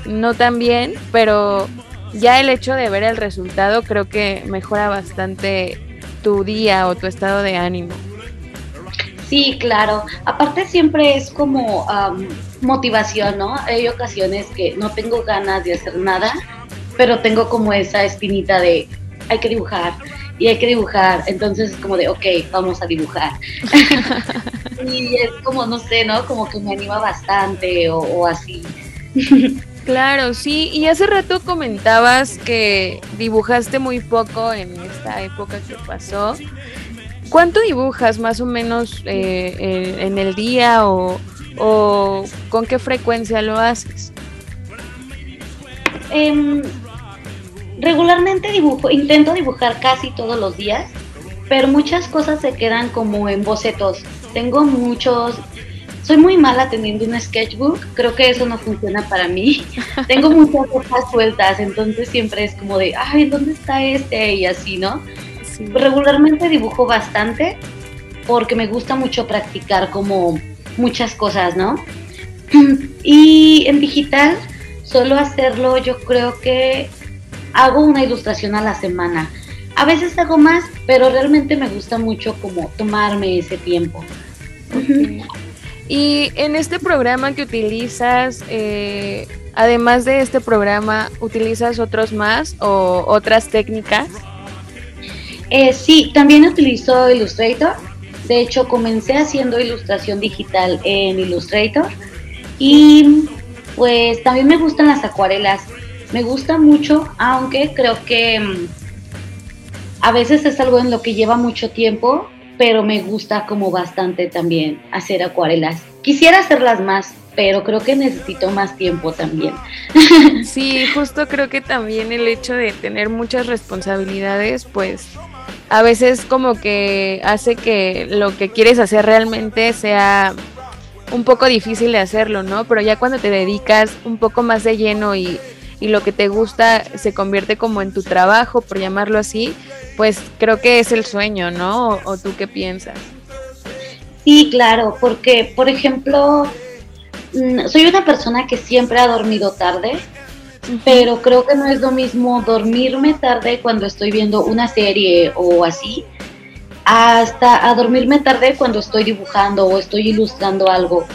no tan bien, pero ya el hecho de ver el resultado creo que mejora bastante tu día o tu estado de ánimo. Sí, claro. Aparte siempre es como am, motivación, ¿no? Hay ocasiones que no tengo ganas de hacer nada, pero tengo como esa espinita de hay que dibujar y hay que dibujar. Entonces es como de, ok, vamos a dibujar. [LAUGHS] y es como, no sé, ¿no? Como que me anima bastante o, o así. [LAUGHS] Claro, sí, y hace rato comentabas que dibujaste muy poco en esta época que pasó. ¿Cuánto dibujas más o menos eh, en, el día o, o con qué frecuencia lo haces? Em, regularmente dibujo, intento dibujar casi todos los días, pero muchas cosas se quedan como en bocetos. Tengo muchos, soy muy mala teniendo un sketchbook, creo que eso no funciona para mí. [LAUGHS] Tengo muchas hojas sueltas, entonces siempre es como de, ay, ¿dónde está este? Y así, ¿no? Sí. Regularmente dibujo bastante porque me gusta mucho practicar como muchas cosas, ¿no? [CLEARS THROAT] Y en digital, solo hacerlo, yo creo que hago una ilustración a la semana. A veces hago más, pero realmente me gusta mucho como tomarme ese tiempo. Ujú. Y en este programa que utilizas, eh, además de este programa, ¿utilizas otros más o otras técnicas? Eh, sí, también utilizo Illustrator. De hecho, comencé haciendo ilustración digital en Illustrator. Y pues también me gustan las acuarelas. Me gusta mucho, aunque creo que mm, a veces es algo en lo que lleva mucho tiempo, pero me gusta como bastante también hacer acuarelas. Quisiera hacerlas más, pero creo que necesito más tiempo también. [LAUGHS] Sí, justo creo que también el hecho de tener muchas responsabilidades, pues a veces como que hace que lo que quieres hacer realmente sea un poco difícil de hacerlo, ¿no? Pero ya cuando te dedicas un poco más de lleno y, y lo que te gusta se convierte como en tu trabajo, por llamarlo así, pues creo que es el sueño, ¿no? ¿O, o tú qué piensas? Sí, claro, porque, por ejemplo, mm, soy una persona que siempre ha dormido tarde, pero creo que no es lo mismo dormirme tarde cuando estoy viendo una serie o así, hasta a dormirme tarde cuando estoy dibujando o estoy ilustrando algo.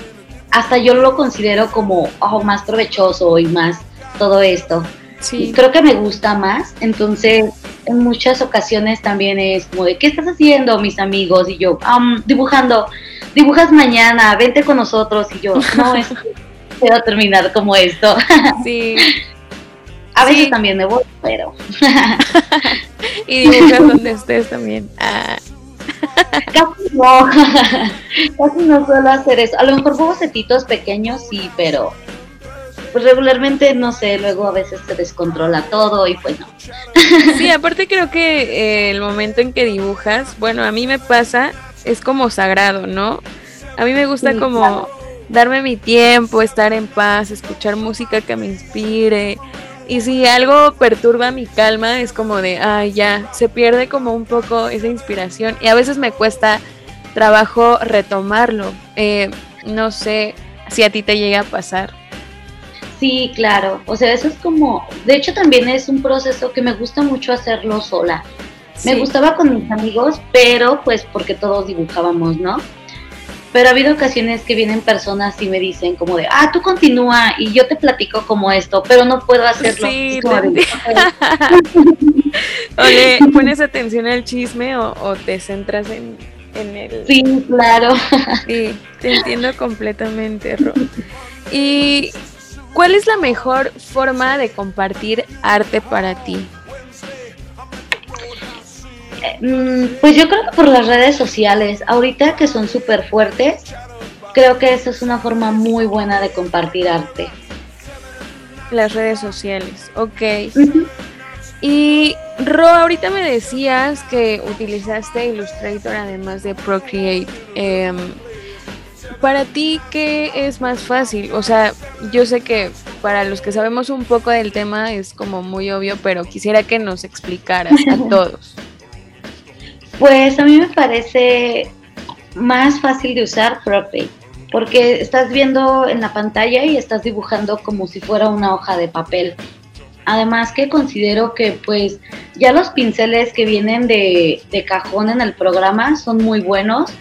Hasta yo lo considero como oh, más provechoso y más todo esto. Sí. Creo que me gusta más, entonces en muchas ocasiones también es como de, ¿qué estás haciendo, mis amigos? Y yo, "Am, dibujando, dibujas mañana, vente con nosotros. Y yo, no, [LAUGHS] es que quiero terminar como esto. [LAUGHS] Sí. A veces Sí. también me voy, pero [LAUGHS] Y dibujas donde estés también. Ah. casi no, casi no suelo hacer eso. A lo mejor bocetitos pequeños sí, pero pues regularmente, no sé, luego a veces se descontrola todo y pues no. Sí, aparte creo que eh, el momento en que dibujas, bueno, a mí me pasa, es como sagrado, ¿no? A mí me gusta Sí, como claro. darme mi tiempo, estar en paz, escuchar música que me inspire. Y si algo perturba mi calma, es como de, ay, ya, se pierde como un poco esa inspiración. Y a veces me cuesta trabajo retomarlo. Eh, no sé si a ti te llega a pasar. Sí, claro. O sea, eso es como, de hecho también es un proceso que me gusta mucho hacerlo sola. Me gustaba con mis amigos, pero pues porque todos dibujábamos, ¿no? pero ha habido ocasiones que vienen personas y me dicen como de, ah, tú continúa y yo te platico como esto, pero no puedo hacerlo. Sí, Es como te de, O le [LAUGHS] [LAUGHS] pones atención al chisme o, o te centras en, en el... sí, claro. Sí, te entiendo completamente, Ro. [LAUGHS] ¿Y cuál es la mejor forma de compartir arte para ti? Mm, Pues yo creo que por las redes sociales, ahorita que son súper fuertes, creo que esa es una forma muy buena de compartir arte. Las redes sociales, ok. Y Ro, ahorita me decías que utilizaste Illustrator además de Procreate. Em, para ti, ¿qué es más fácil? O sea, yo sé que para los que sabemos un poco del tema es como muy obvio, pero quisiera que nos explicaras a [LAUGHS] todos. Pues a mí me parece más fácil de usar Procreate, porque estás viendo en la pantalla y estás dibujando como si fuera una hoja de papel. Además que considero que pues ya los pinceles que vienen de, de cajón en el programa son muy buenos.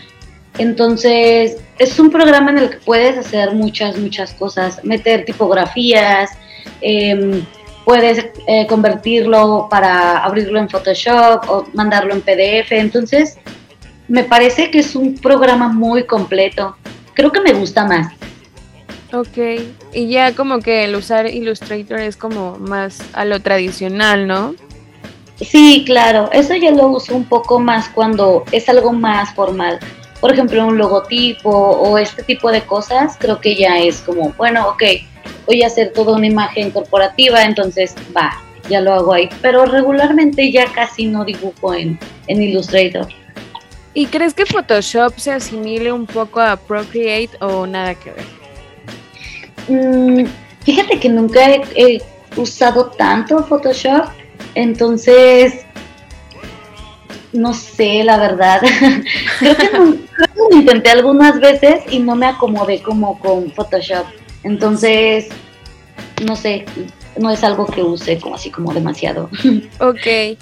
Entonces es un programa en el que puedes hacer muchas, muchas cosas, meter tipografías, em, puedes eh, convertirlo para abrirlo en Photoshop o mandarlo en PDF. Entonces, me parece que es un programa muy completo. Creo que me gusta más. Ok, y ya como que el usar Illustrator es como más a lo tradicional, ¿no? Sí, claro, eso ya lo uso un poco más cuando es algo más formal. Por ejemplo, un logotipo o este tipo de cosas, creo que ya es como, bueno, ok, voy a hacer toda una imagen corporativa, entonces va, ya lo hago ahí. Pero regularmente ya casi no dibujo en, en Illustrator. ¿Y crees que Photoshop se asimile un poco a Procreate o nada que ver? Mm, fíjate que nunca he, he usado tanto Photoshop, entonces no sé, la verdad. [LAUGHS] creo, que no- creo que lo intenté algunas veces y no me acomodé como con Photoshop. Entonces, no sé, no es algo que use como así como demasiado. [LAUGHS] Ok.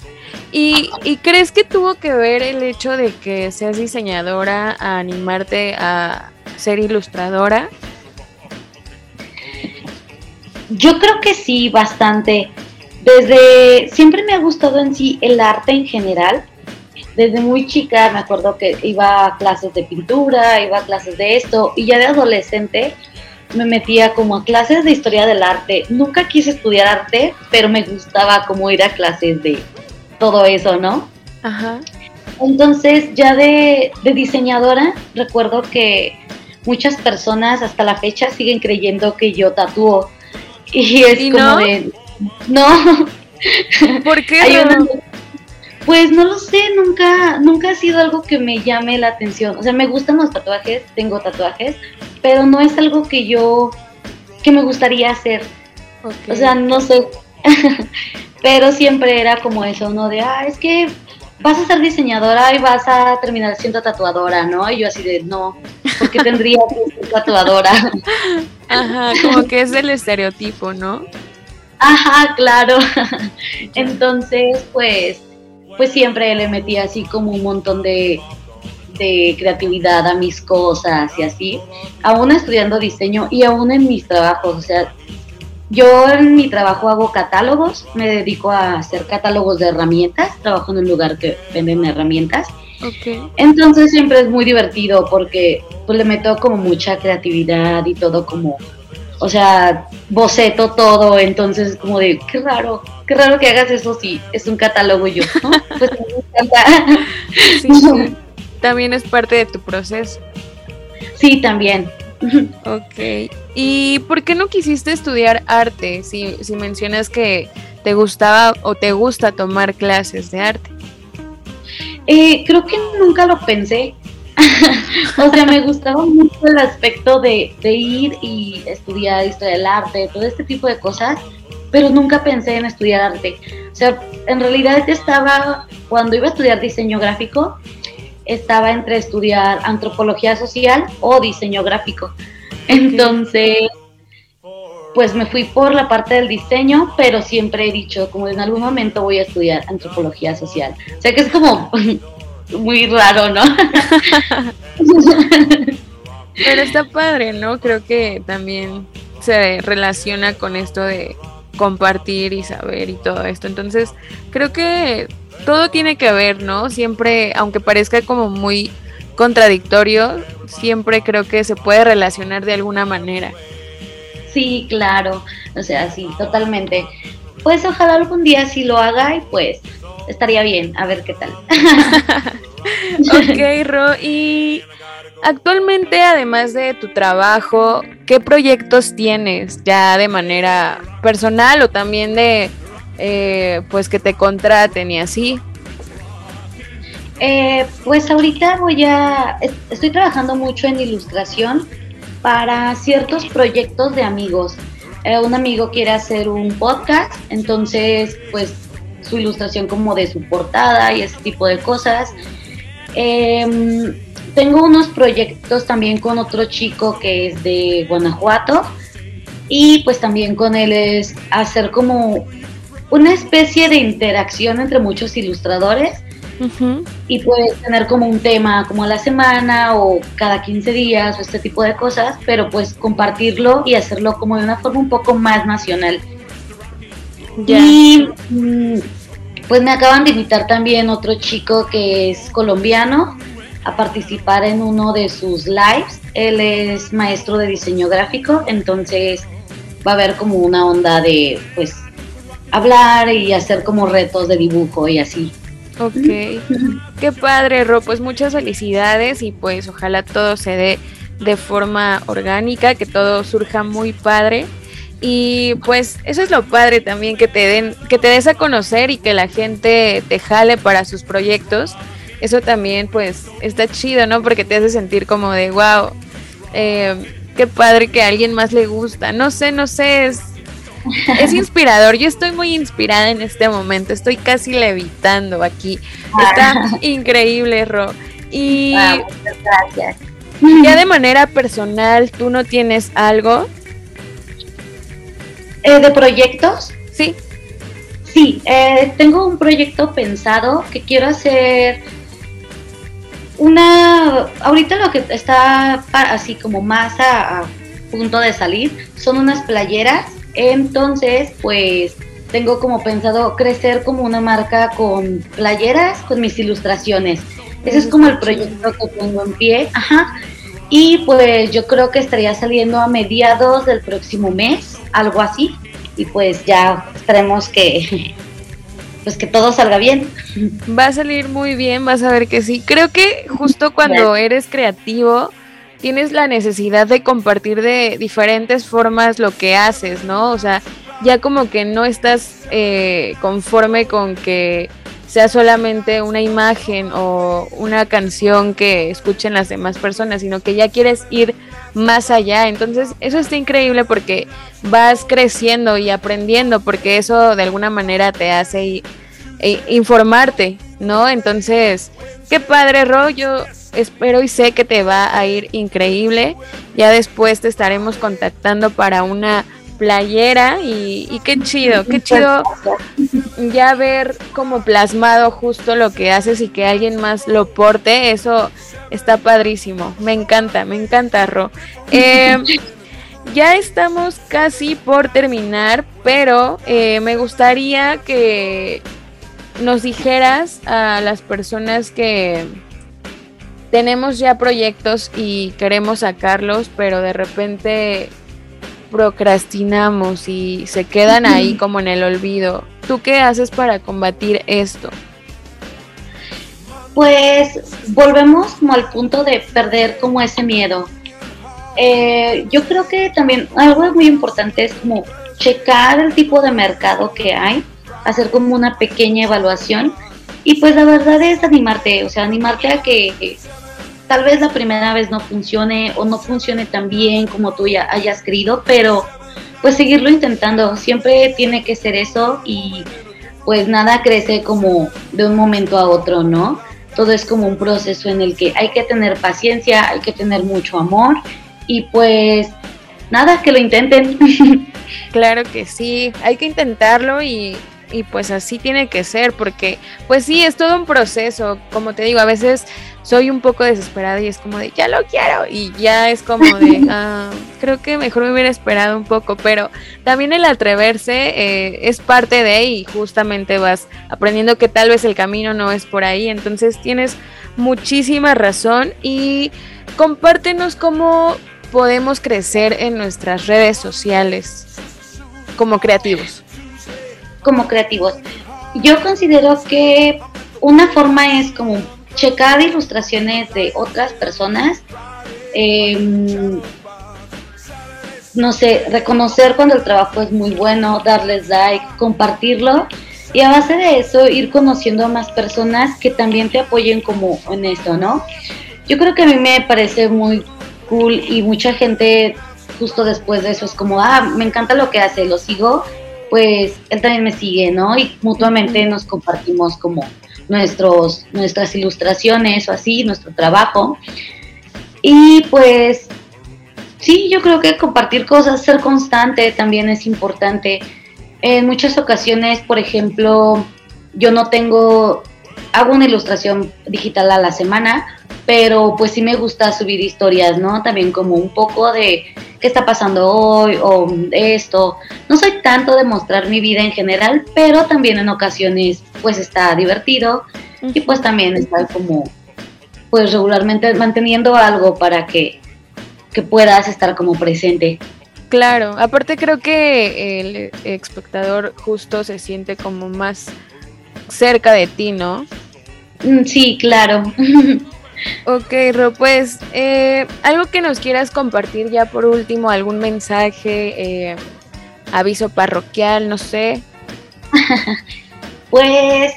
¿Y, y crees que tuvo que ver el hecho de que seas diseñadora a animarte a ser ilustradora? Yo creo que sí, bastante. Desde siempre me ha gustado en sí el arte en general. Desde muy chica me acuerdo que iba a clases de pintura, iba a clases de esto y ya de adolescente me metía como a clases de historia del arte. Nunca quise estudiar arte, pero me gustaba como ir a clases de todo eso, ¿no? Ajá. Entonces, ya de, de diseñadora, recuerdo que muchas personas hasta la fecha siguen creyendo que yo tatúo. [LAUGHS] Y es ¿Y como no? de. No, ¿Por qué? [LAUGHS] hay Ro? una- Pues no lo sé, nunca, nunca ha sido algo que me llame la atención. O sea, me gustan los tatuajes, tengo tatuajes, pero no es algo que yo, que me gustaría hacer. O sea, no sé. [LAUGHS] Pero siempre era como eso, ¿no? De, ah, es que vas a ser diseñadora y vas a terminar siendo tatuadora, ¿no? Y yo así de, no, porque tendría que ser tatuadora. [LAUGHS] Ajá, como que es el estereotipo, ¿no? Ajá, claro. Entonces, pues, pues siempre le metí así como un montón de, de creatividad a mis cosas y así, aún estudiando diseño y aún en mis trabajos, o sea, yo en mi trabajo hago catálogos, me dedico a hacer catálogos de herramientas, trabajo en un lugar que venden herramientas, entonces siempre es muy divertido porque pues le meto como mucha creatividad y todo como, o sea, boceto todo, entonces como de, qué raro, qué raro que hagas eso si es un catálogo y yo, ¿no? [LAUGHS] Pues me encanta. Sí, sí. También es parte de tu proceso. Sí, también. Ok. ¿Y por qué no quisiste estudiar arte si, si mencionas que te gustaba o te gusta tomar clases de arte? Eh, creo que nunca lo pensé. [LAUGHS] o sea, me gustaba mucho el aspecto de, de ir y estudiar historia del arte, todo este tipo de cosas, pero nunca pensé en estudiar arte. O sea, en realidad estaba, cuando iba a estudiar diseño gráfico, estaba entre estudiar antropología social o diseño gráfico. Entonces, pues me fui por la parte del diseño, pero siempre he dicho, como en algún momento voy a estudiar antropología social. O sea que es como [LAUGHS] muy raro, ¿no? [LAUGHS] Pero está padre, ¿no? Creo que también se relaciona con esto de compartir y saber y todo esto. Entonces, creo que todo tiene que ver, ¿no? Siempre, aunque parezca como muy contradictorio, siempre creo que se puede relacionar de alguna manera. Sí, claro, o sea, sí, totalmente. Pues ojalá algún día sí lo haga y pues estaría bien, a ver qué tal. ok, Ro, y actualmente, además de tu trabajo, ¿qué proyectos tienes ya de manera personal o también de, eh, pues, que te contraten y así? Eh, pues ahorita voy a, es- estoy trabajando mucho en ilustración para ciertos proyectos de amigos. Un amigo quiere hacer un podcast, entonces pues su ilustración como de su portada y ese tipo de cosas. Em, tengo unos proyectos también con otro chico que es de Guanajuato y pues también con él es hacer como una especie de interacción entre muchos ilustradores Y puedes tener como un tema como a la semana o cada 15 días o este tipo de cosas, pero pues compartirlo y hacerlo como de una forma un poco más nacional. Y mm, pues me acaban de invitar también otro chico que es colombiano a participar en uno de sus lives. Él es maestro de diseño gráfico, entonces va a haber como una onda de pues hablar y hacer como retos de dibujo y así. Ok, qué padre, Ro. Pues muchas felicidades y pues ojalá todo se dé de forma orgánica, que todo surja muy padre. Y pues eso es lo padre también, que te den, que te des a conocer y que la gente te jale para sus proyectos. Eso también pues está chido, ¿no? Porque te hace sentir como de wow, qué padre que a alguien más le gusta. No sé, no sé, es, es inspirador. Yo estoy muy inspirada en este momento. Estoy casi levitando aquí. Está [LAUGHS] increíble, Ro. Y muchas gracias. ya de manera personal, ¿tú no tienes algo? Eh, ¿De proyectos? Sí. Sí, eh, tengo un proyecto pensado que quiero hacer una... Ahorita lo que está así como más a, a punto de salir son unas playeras. Entonces, pues tengo como pensado crecer como una marca con playeras, con mis ilustraciones. Ese es como el proyecto que tengo en pie. Ajá. Y pues yo creo que estaría saliendo a mediados del próximo mes, algo así. Y pues ya esperemos que [LAUGHS] pues que todo salga bien. Va a salir muy bien, vas a ver que sí. Creo que justo cuando eres creativo, tienes la necesidad de compartir de diferentes formas lo que haces, ¿no? O sea, ya como que no estás eh, conforme con que sea solamente una imagen o una canción que escuchen las demás personas, sino que ya quieres ir más allá. Entonces, eso está increíble porque vas creciendo y aprendiendo, porque eso de alguna manera te hace informarte, ¿no? Entonces, qué padre, Ro, yo espero y sé que te va a ir increíble. Ya después te estaremos contactando para una playera y, y qué chido, qué chido ya ver como plasmado justo lo que haces y que alguien más lo porte, eso está padrísimo. Me encanta, me encanta, Ro. [LAUGHS] Eh, ya estamos casi por terminar, pero eh, me gustaría que nos dijeras a las personas que tenemos ya proyectos y queremos sacarlos, pero de repente procrastinamos y se quedan ahí como en el olvido. ¿Tú qué haces para combatir esto? Pues volvemos como al punto de perder como ese miedo. Eh, yo creo que también algo muy importante es como checar el tipo de mercado que hay, hacer como una pequeña evaluación y pues la verdad es animarte, o sea, animarte a que tal vez la primera vez no funcione o no funcione tan bien como tú ya hayas querido, pero pues seguirlo intentando, siempre tiene que ser eso y pues nada crece como de un momento a otro, ¿no? Todo es como un proceso en el que hay que tener paciencia, hay que tener mucho amor y pues nada, que lo intenten. [LAUGHS] Claro que sí, hay que intentarlo y, y pues así tiene que ser porque pues sí, es todo un proceso, como te digo, a veces soy un poco desesperada y es como de ya lo quiero y ya es como de [LAUGHS] ah, creo que mejor me hubiera esperado un poco, pero también el atreverse eh, es parte de y justamente vas aprendiendo que tal vez el camino no es por ahí, entonces tienes muchísima razón y compártenos cómo podemos crecer en nuestras redes sociales como creativos. Como creativos. Yo considero que una forma es como checar ilustraciones de otras personas, em, no sé, reconocer cuando el trabajo es muy bueno, darles like, compartirlo y a base de eso ir conociendo a más personas que también te apoyen como en esto, ¿no? Yo creo que a mí me parece muy cool y mucha gente justo después de eso es como, ah, me encanta lo que hace, lo sigo, pues él también me sigue, ¿no? Y mutuamente nos compartimos como nuestros, nuestras ilustraciones o así, nuestro trabajo. Y pues sí, yo creo que compartir cosas, ser constante también es importante. En muchas ocasiones, por ejemplo, yo no tengo, hago una ilustración digital a la semana, pero pues sí me gusta subir historias, ¿no? También como un poco de qué está pasando hoy o esto. No soy tanto de mostrar mi vida en general, pero también en ocasiones pues está divertido y pues también está como pues regularmente manteniendo algo para que, que puedas estar como presente. Claro, aparte creo que el espectador justo se siente como más cerca de ti, ¿no? Mm, Sí, claro. [LAUGHS] Ok, Ro, pues eh, algo que nos quieras compartir ya por último, algún mensaje, eh, aviso parroquial, no sé. [LAUGHS] Pues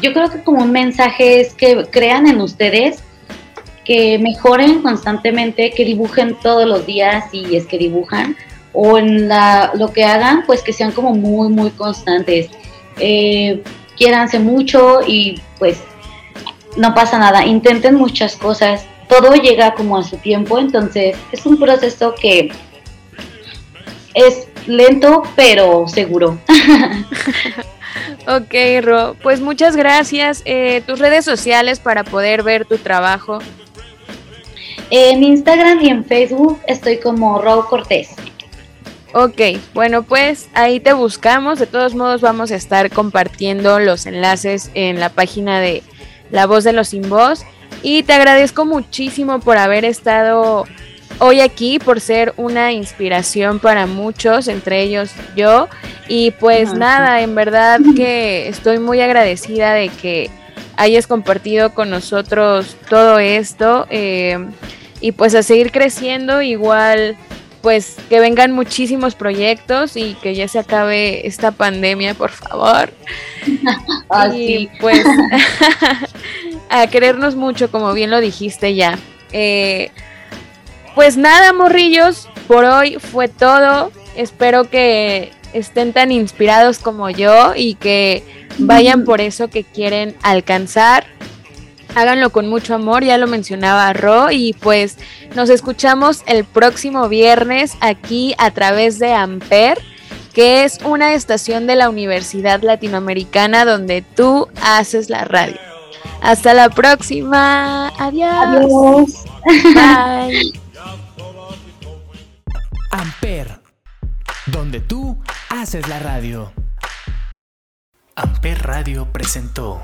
yo creo que como un mensaje es que crean en ustedes, que mejoren constantemente, que dibujen todos los días si es que dibujan, o en la, lo que hagan, pues que sean como muy, muy constantes. Eh, quiéranse mucho y pues no pasa nada, intenten muchas cosas, todo llega como a su tiempo, entonces es un proceso que es lento pero seguro. Ok, Ro, pues muchas gracias. Eh, tus redes sociales para poder ver tu trabajo. En Instagram y en Facebook estoy como Raúl Cortés. Ok, bueno, pues ahí te buscamos. De todos modos, vamos a estar compartiendo los enlaces en la página de La Voz de los Sin Voz. Y te agradezco muchísimo por haber estado hoy aquí, por ser una inspiración para muchos, entre ellos yo. Y pues Ajá. nada, en verdad que estoy muy agradecida de que hayas compartido con nosotros todo esto. eh, y pues a seguir creciendo, igual pues que vengan muchísimos proyectos y que ya se acabe esta pandemia, por favor. [LAUGHS] Ah, y sí. pues [LAUGHS] [LAUGHS] a querernos mucho, como bien lo dijiste ya. Eh, pues nada, morrillos, por hoy fue todo. Espero que estén tan inspirados como yo y que vayan por eso que quieren alcanzar. Háganlo con mucho amor, ya lo mencionaba Ro, y pues nos escuchamos el próximo viernes aquí a través de Amper, que es una estación de la Universidad Latinoamericana donde tú haces la radio. Hasta la próxima. Adiós. Adiós. Bye. Amper, donde tú haces la radio. Amper Radio presentó